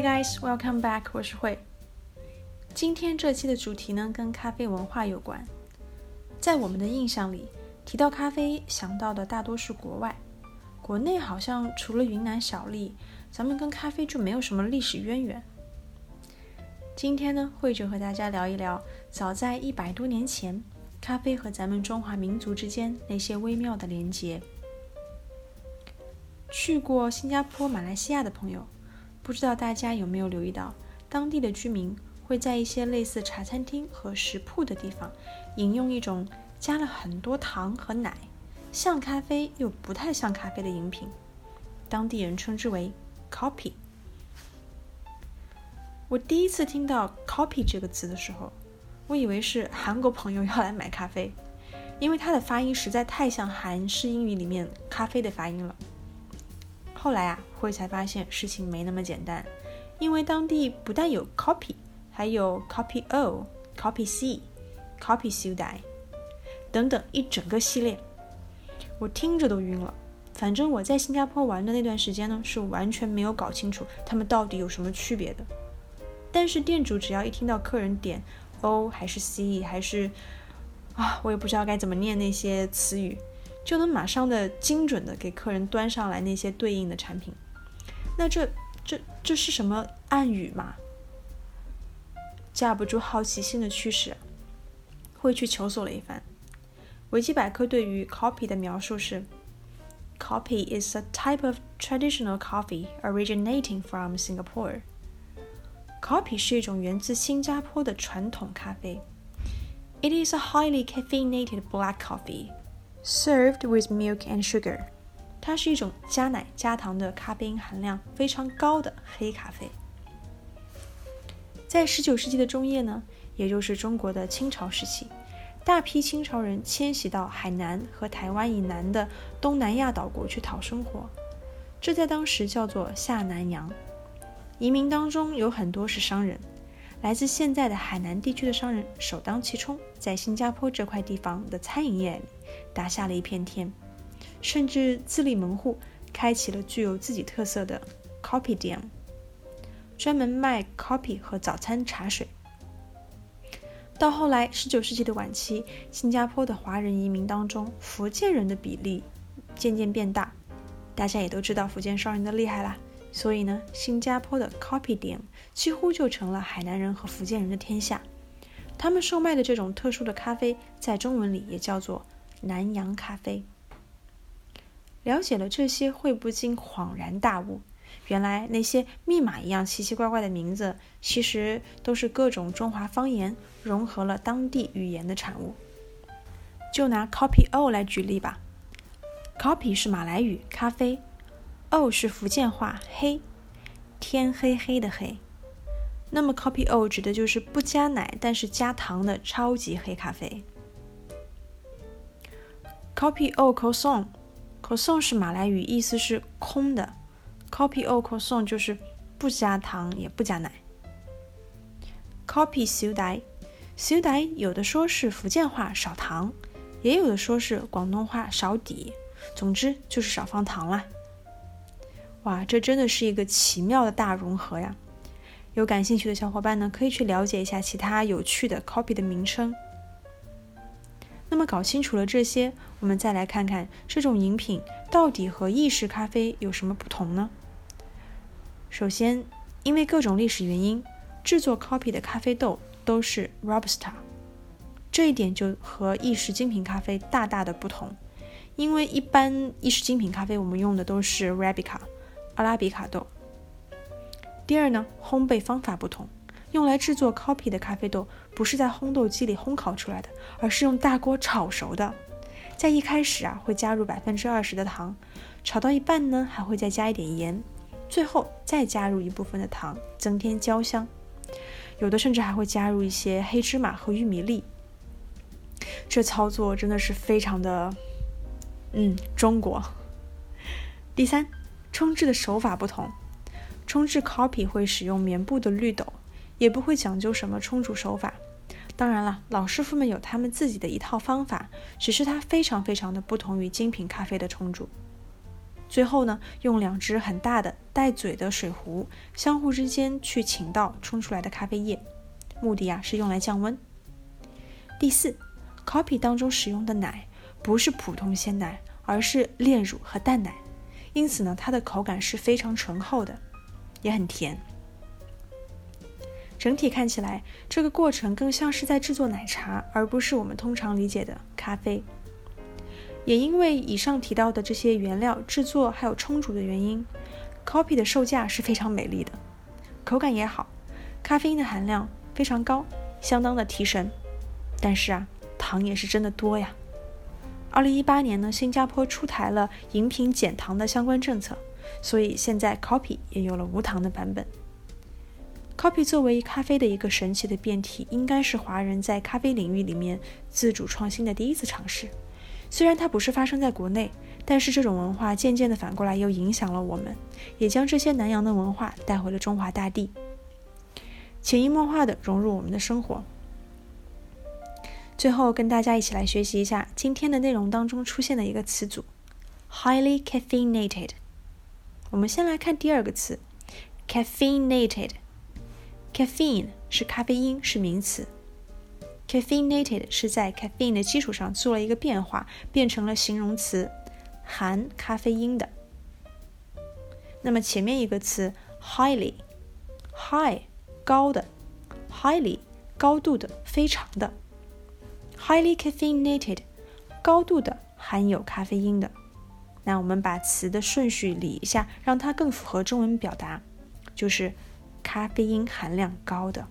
Hi guys, welcome back. 我是慧。今天这期的主题呢，跟咖啡文化有关。在我们的印象里，提到咖啡想到的大多是国外，国内好像除了云南小粒，咱们跟咖啡就没有什么历史渊源。今天呢，慧就和大家聊一聊，早在一百多年前，咖啡和咱们中华民族之间那些微妙的连结。去过新加坡、马来西亚的朋友，不知道大家有没有留意到，当地的居民会在一些类似茶餐厅和食铺的地方，饮用一种加了很多糖和奶，像咖啡又不太像咖啡的饮品，当地人称之为 “coffee”。我第一次听到 “coffee” 这个词的时候，我以为是韩国朋友要来买咖啡，因为它的发音实在太像韩式英语里面咖啡的发音了。后来啊，会才发现事情没那么简单，因为当地不但有 copy，还有 copy O、copy C、copy 修带等等一整个系列，我听着都晕了。反正我在新加坡玩的那段时间呢，是完全没有搞清楚他们到底有什么区别的。但是店主只要一听到客人点 O 还是 C 还是啊，我也不知道该怎么念那些词语。就能马上的精准的给客人端上来那些对应的产品，那这这这是什么暗语吗？架不住好奇心的驱使，会去求索了一番。维基百科对于 Copy 的描述是：Copy is a type of traditional coffee originating from Singapore。Copy 是一种源自新加坡的传统咖啡。It is a highly caffeinated black coffee. Served with milk and sugar，它是一种加奶加糖的咖啡因含量非常高的黑咖啡。在十九世纪的中叶呢，也就是中国的清朝时期，大批清朝人迁徙到海南和台湾以南的东南亚岛国去讨生活，这在当时叫做下南洋。移民当中有很多是商人。来自现在的海南地区的商人首当其冲，在新加坡这块地方的餐饮业里打下了一片天，甚至自立门户，开启了具有自己特色的 Copy 店，专门卖 Copy 和早餐茶水。到后来，十九世纪的晚期，新加坡的华人移民当中，福建人的比例渐渐变大，大家也都知道福建商人的厉害啦。所以呢，新加坡的 Coffee 店几乎就成了海南人和福建人的天下。他们售卖的这种特殊的咖啡，在中文里也叫做南洋咖啡。了解了这些，会不禁恍然大悟：原来那些密码一样奇奇怪怪的名字，其实都是各种中华方言融合了当地语言的产物。就拿 Copy O 来举例吧，Copy 是马来语咖啡。O 是福建话“黑”，天黑黑的黑。那么，copy O 指的就是不加奶但是加糖的超级黑咖啡。Copy O Croissant，Croissant 是马来语，意思是空的。Copy O Croissant 就是不加糖也不加奶。Coffee 小袋，小袋有的说是福建话少糖，也有的说是广东话少底，总之就是少放糖啦。哇，这真的是一个奇妙的大融合呀！有感兴趣的小伙伴呢，可以去了解一下其他有趣的 copy 的名称。那么搞清楚了这些，我们再来看看这种饮品到底和意式咖啡有什么不同呢？首先，因为各种历史原因，制作 copy 的咖啡豆都是 robusta，这一点就和意式精品咖啡大大的不同。因为一般意式精品咖啡我们用的都是 r a b i c a。阿拉比卡豆。第二呢，烘焙方法不同，用来制作 coffee 的咖啡豆不是在烘豆机里烘烤出来的，而是用大锅炒熟的。在一开始啊，会加入百分之二十的糖，炒到一半呢，还会再加一点盐，最后再加入一部分的糖，增添焦香。有的甚至还会加入一些黑芝麻和玉米粒。这操作真的是非常的，嗯，中国。第三。冲制的手法不同，冲制 copy 会使用棉布的绿豆，也不会讲究什么冲煮手法。当然了，老师傅们有他们自己的一套方法，只是它非常非常的不同于精品咖啡的冲煮。最后呢，用两只很大的带嘴的水壶相互之间去倾倒冲出来的咖啡液，目的啊是用来降温。第四，copy 当中使用的奶不是普通鲜奶，而是炼乳和淡奶，因此呢，它的口感是非常醇厚的，也很甜。整体看起来，这个过程更像是在制作奶茶，而不是我们通常理解的咖啡。也因为以上提到的这些原料制作还有冲煮的原因，copy 的售价是非常美丽的，口感也好，咖啡因的含量非常高，相当的提神。但是啊，糖也是真的多呀。二零一八年呢，新加坡出台了饮品减糖的相关政策，所以现在 Copy 也有了无糖的版本。Copy 作为咖啡的一个神奇的变体，应该是华人在咖啡领域里面自主创新的第一次尝试。虽然它不是发生在国内，但是这种文化渐渐的反过来又影响了我们，也将这些南洋的文化带回了中华大地，潜移默化的融入我们的生活。最后跟大家一起来学习一下今天的内容当中出现的一个词组，highly caffeinated。我们先来看第二个词，caffeinated。caffeine 是咖啡因，是名词。caffeinated 是在 caffeine 的基础上做了一个变化，变成了形容词，含咖啡因的。那么前面一个词 highly，high 高的，highly 高度的，非常的，highly caffeinated 高度的含有咖啡因的。那我们把词的顺序理一下，让它更符合中文表达，就是咖啡因含量高的。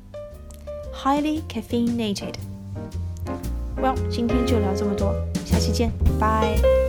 highly caffeinated. Well，今天就聊这么多，下期见，拜。